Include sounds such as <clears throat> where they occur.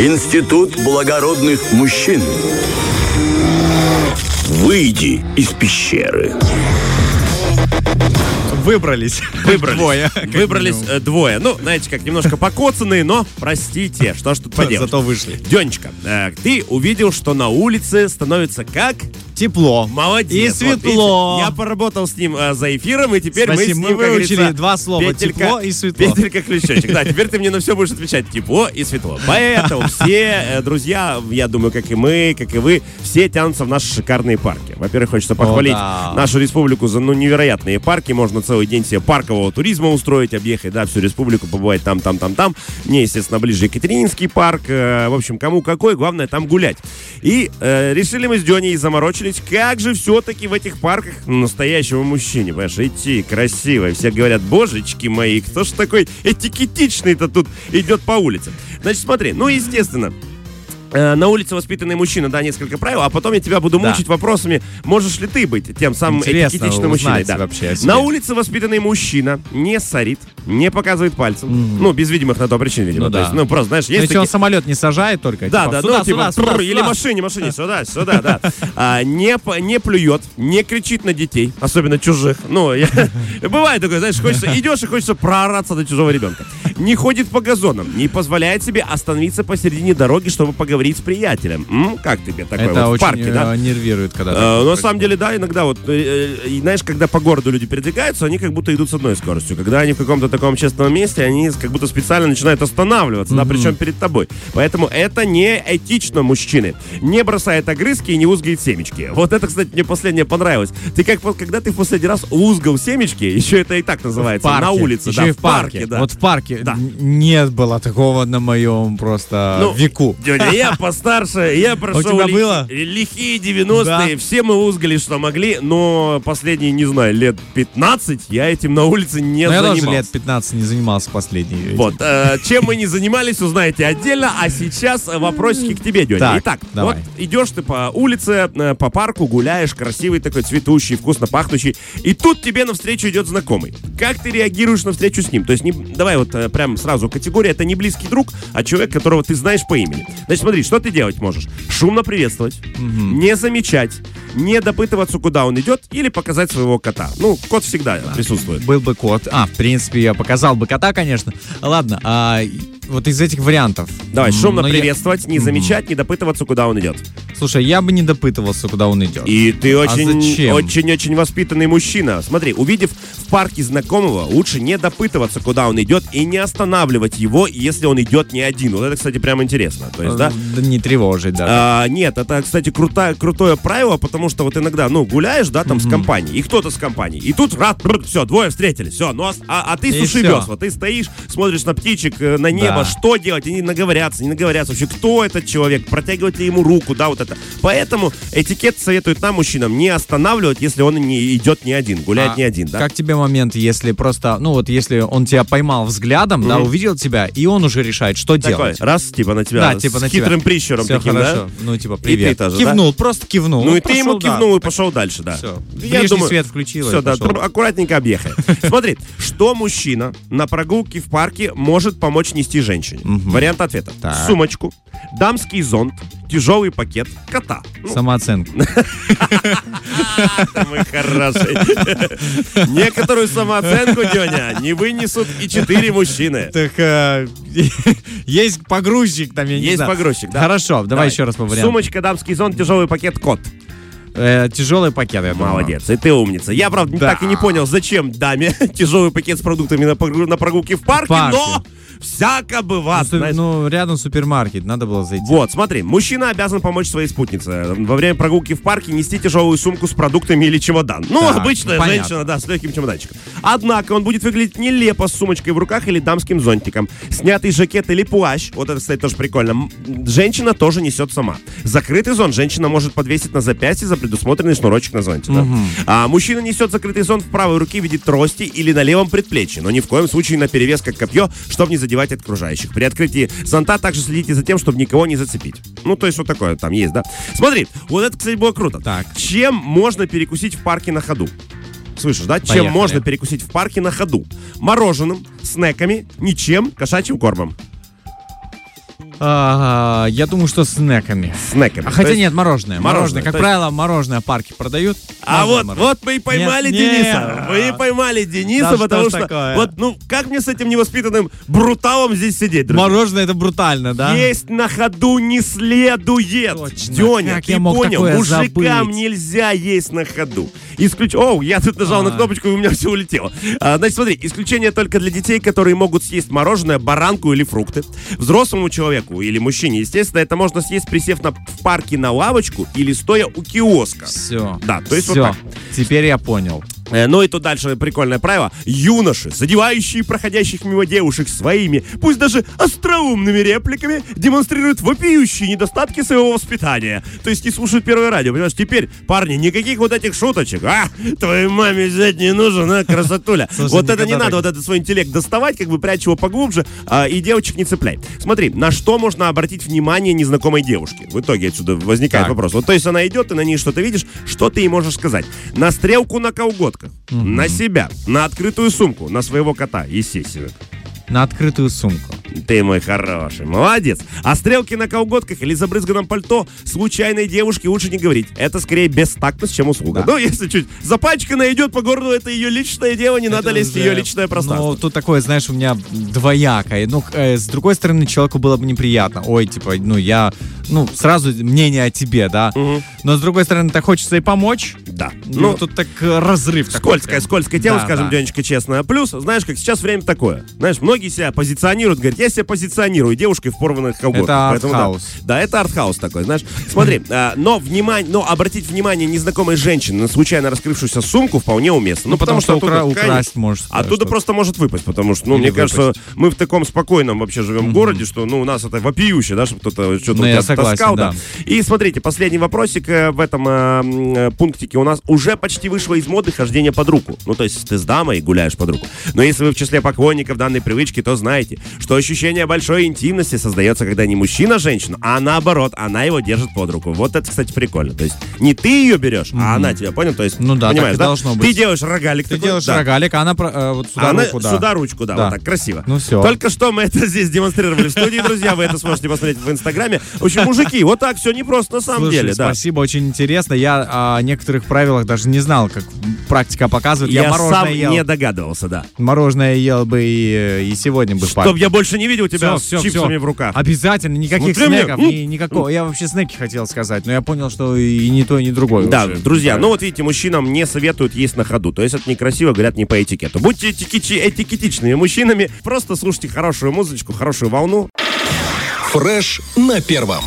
Институт благородных мужчин. Выйди из пещеры. Выбрались. Выбрались. Двое. Выбрались э, двое. Ну, знаете, как немножко покоцанные, но простите, что ж тут поделать. Зато вышли. Денечка, э, ты увидел, что на улице становится как? Тепло. Молодец. И Вот, светло. видите, я поработал с ним э, за эфиром, и теперь Спасибо, мы с мы ним, как выучили два слова, тепло и светло. Петелька ключочек. Да, теперь ты мне на все будешь отвечать тепло и светло. Поэтому все э, друзья, я думаю, как и мы, как и вы, все тянутся в наши шикарные парки. Во-первых, хочется похвалить да. нашу республику за ну, невероятные парки. Можно целый день себе паркового туризма устроить, объехать, да, всю республику, побывать там, там, там, там. Мне, естественно, ближе Екатерининский парк. Э, В общем, кому какой, главное там гулять. И э, решили мы с Дёней и заморочились, как же все-таки в этих парках настоящему мужчине, понимаешь, идти красиво. Все говорят, божечки мои, кто ж такой этикетичный-то тут идет по улице? Значит, смотри, ну, естественно, На улице воспитанный мужчина, да, несколько правил, а потом я тебя буду Да. мучить вопросами, можешь ли ты быть тем самым Интересно этикетичным мужчиной. Да. вообще. На улице воспитанный мужчина не сорит, не показывает пальцем. Ну, без видимых на то причин, видимо. Ну да. есть, ну, просто, знаешь, Ну, есть Если он такие... самолет не сажает только, Да, типа, да, сюда, ну, типа, сюда, сюда, или сюда. машине, машине, <laughs> сюда, сюда, да. А, не, не плюет, не кричит на детей, особенно чужих. Ну, я- <laughs> бывает такое, знаешь, хочется, <laughs> идешь и хочется проораться до чужого ребенка. Не ходит по газонам, не позволяет себе остановиться посередине дороги, чтобы поговорить с приятелем. М, как тебе такое Это вот в очень парке, да? э, нервирует, когда... Э, На самом деле, да, иногда вот, э, э, знаешь, когда по городу люди передвигаются, они как будто идут с одной скоростью. Когда они в каком-то таком общественном месте, они как будто специально начинают останавливаться, да, причем перед тобой. Поэтому это не этично мужчины. Не бросает огрызки и не узгает семечки. Вот это, кстати, мне последнее понравилось. Ты как, когда ты в последний раз узгал семечки, еще это и так называется, В парке. на улице, Еще да, и в парке. да. Вот в парке Да. н- нет было такого на моем просто Ну, веку. Дядя, я постарше, я прошел тебя лихи- было? лихие 90-е, Да. все мы узгали, что могли, но последние, не знаю, лет 15 я этим на улице не Но я занимался. тоже лет 15 не занимался последний. этим. Вот, э, чем мы не занимались, узнаете отдельно, а сейчас э, вопросики к тебе, Дёня. Так, Итак, давай. вот идешь ты по улице, э, по парку, гуляешь, красивый такой, цветущий, вкусно пахнущий, и тут тебе навстречу идет знакомый. Как ты реагируешь на встречу с ним? То есть, не, давай вот э, прям сразу категория, это не близкий друг, а человек, которого ты знаешь по имени. Значит, смотри, что ты делать можешь? Шумно приветствовать, не замечать, не допытываться, куда он идет, или показать своего кота. Ну, кот всегда присутствует. Был бы кот. А, в принципе, я показал бы кота, конечно. Ладно, а вот из этих вариантов. Давай, шумно ну, я- приветствовать, не замечать, не допытываться, куда он идет. Слушай, я бы не допытывался, куда он идет. И ты очень, зачем? очень-очень воспитанный мужчина. Смотри, увидев в парке знакомого, лучше не допытываться, куда он идет, и не останавливать его, если он идет не один. Вот это, кстати, прям интересно. То есть, да? Да не тревожить даже. А, нет, это, кстати, круто, крутое правило, потому что вот иногда, ну, гуляешь, да, там с компанией, и кто-то с компанией, и тут раз, все, двое встретились, все, ну, а, а- а ты И суши всё. весла, ты стоишь, смотришь на птичек, э, на небо, Да. что делать, они наговорятся, не наговорятся, вообще, кто этот человек, протягивать ли ему руку, да, вот это. Поэтому этикет советует нам, мужчинам, не останавливать, если он не идет не один, гуляет А не один, да. Как тебе момент, если просто, ну вот если он тебя поймал взглядом, да, Мгм. увидел тебя, и он уже решает, что Такой, делать. раз, типа, на тебя, Да, типа с на тебя. хитрым прищуром Всё таким, хорошо. да? Ну, типа, ты привет. тоже, да? кивнул, просто кивнул. Ну и ты ему прошел, да. кивнул и пошел дальше, да. Всё. Я Ближний думаю, свет включил и Все, да, аккуратненько объехай. <laughs> Смотри, что мужчина на прогулке в парке может помочь нести женщине? Вариант ответа. Так. Сумочку, дамский зонт, тяжелый пакет, кота. Ну, Самооценку. <laughs> ты мой хороший. Некоторую самооценку, Деня, не вынесут и четыре мужчины. Так, э, <laughs> есть погрузчик там, я не Есть погрузчик, да. Хорошо, давай еще раз по вариантам. Сумочка, дамский зонт, тяжелый пакет, кот. Э, тяжелый пакет, я думаю. Молодец, и ты умница. Я, правда, Да. так и не понял, зачем даме <laughs> тяжелый пакет с продуктами на, погру- на прогулке в парке, парке. но всяко бывает. Ну, знаешь. ну, рядом супермаркет, надо было зайти. Вот, смотри, мужчина обязан помочь своей спутнице. Во время прогулки в парке нести тяжелую сумку с продуктами или чемодан. Ну, Так, обычная понятно. женщина, да, с легким чемоданчиком. Однако он будет выглядеть нелепо с сумочкой в руках или дамским зонтиком. Снятый жакет или плащ, вот это, кстати, тоже прикольно, женщина тоже несет сама. Закрытый зонт женщина может подвесить на запястье за предусмотренный шнурочек на зонте. да. А мужчина несет закрытый зонт в правой руке в виде трости или на левом предплечье, но ни в коем случае на перевес как копье, чтобы не задевать окружающих. При открытии зонта также следите за тем, чтобы никого не зацепить. Ну, то есть вот такое там есть, да? Смотри, вот это, кстати, было круто. Так. Чем можно перекусить в парке на ходу? Слышишь, да? Чем Поехали. можно перекусить в парке на ходу? Мороженым, снеками, ничем, кошачьим кормом. А, я думаю, что с снеками. Снеками. А хотя есть- нет, мороженое. Мороженое, Мороженое. Как есть- правило, мороженое парки продают. А вот, мороженое. вот мы и поймали Нет, Дениса. нет. Мы и поймали Дениса, Да потому что ж что такое? вот, ну, как мне с этим невоспитанным бруталом здесь сидеть, друзья? Мороженое это брутально, да? Есть на ходу не следует. Точно. Деня, Как ты я мог понял? такое Мужикам забыть? нельзя есть на ходу. Исключ... О, я тут нажал на А. кнопочку, и у меня все улетело. А, значит, смотри, исключение только для детей, которые могут съесть мороженое, баранку или фрукты. Взрослому человеку или мужчине, естественно, это можно съесть, присев на, в парке на лавочку или стоя у киоска. Все. Да, то есть вот Всё. так. Теперь я понял. Э, Ну и тут дальше прикольное правило. Юноши, задевающие проходящих мимо девушек своими, пусть даже остроумными репликами, демонстрируют вопиющие недостатки своего воспитания. То есть не слушают первое радио. Понимаешь, теперь, парни, никаких вот этих шуточек. А, твоей маме взять не нужен, а, красотуля. <laughs> Слушай, вот это не никогда надо, так- вот этот свой интеллект доставать, как бы прячь его поглубже, а, и девочек не цепляй. Смотри, на что можно обратить внимание незнакомой девушки? В итоге отсюда возникает Так. вопрос. Вот, то есть она идет, ты на ней что-то видишь, что ты ей можешь сказать? На стрелку на колготках, на себя, на открытую сумку, на своего кота, естественно. На открытую сумку. Ты мой хороший, молодец. А стрелки на колготках или забрызганном пальто случайной девушке лучше не говорить. Это скорее бестактность, чем услуга. Да. Ну, если чуть запачканная идет по городу, это ее личное дело, не надо Это лезть в уже- ее личное пространство. Ну, тут такое, знаешь, у меня двоякое. Ну, э, с другой стороны, человеку было бы неприятно. Ой, типа, ну, я, ну, сразу мнение о тебе, да. Мгм. Но, с другой стороны, так хочется и помочь. Да. Ну, тут так э, разрыв такой Скользкое, прям. скользкое тело, Да, скажем, да. Денечка, честно. Плюс, знаешь, как сейчас время такое. Знаешь, многие себя позиционируют, говорят, я себя позиционирую девушкой в порванных колготках. Это Поэтому да. артхаус. Да, это артхаус такой, знаешь. Смотри, <clears throat> а, но внимание, но обратить внимание незнакомой женщины на случайно раскрывшуюся сумку вполне уместно. Ну, потому что укра- украсть может, да, Оттуда просто может выпасть, потому что, ну, мне кажется, мы в таком спокойном вообще живем городе, что, ну, у нас это вопиюще, да, чтобы кто-то что-то Ну, согласен, таскал, да. И смотрите, последний вопросик э, в этом э, э, пунктике у нас уже почти вышло из моды хождение под руку. Ну, то есть ты с дамой гуляешь под руку. Но если вы в числе поклонников данной привычки, то знаете, что ощущение большой интимности создается, когда не мужчина женщину, а наоборот, она его держит под руку. Вот это, кстати, прикольно. То есть не ты ее берешь, а она тебя, понял? То есть, Ну да, понимаешь, да? должно Ты быть. делаешь рогалик Ты такой, делаешь да. рогалик, а она э, вот сюда А она руку, да. сюда ручку, да, Да. вот так, красиво. Ну всё. Только что мы это <laughs> здесь демонстрировали в студии, друзья, вы это сможете посмотреть в Инстаграме. В общем, мужики, вот так все непросто на самом Слушай, деле, да. спасибо, очень интересно. Я о некоторых правилах даже не знал, как практика показывает. Я, Я сам ел. не догадывался, да. Мороженое ел бы и, э, и сегодня бы Чтоб я больше не видел тебя Всё, с всё, чипсами всё. в руках. Обязательно, никаких Смотри снеков, ни- никакого. Я вообще снеки хотел сказать, но я понял, что и не то, и не другое. Да, лучше. друзья, ну вот видите, мужчинам не советуют есть на ходу. То есть это некрасиво, говорят, не по этикету. Будьте этикетичными мужчинами, просто слушайте хорошую музычку, хорошую волну. Фреш на первом.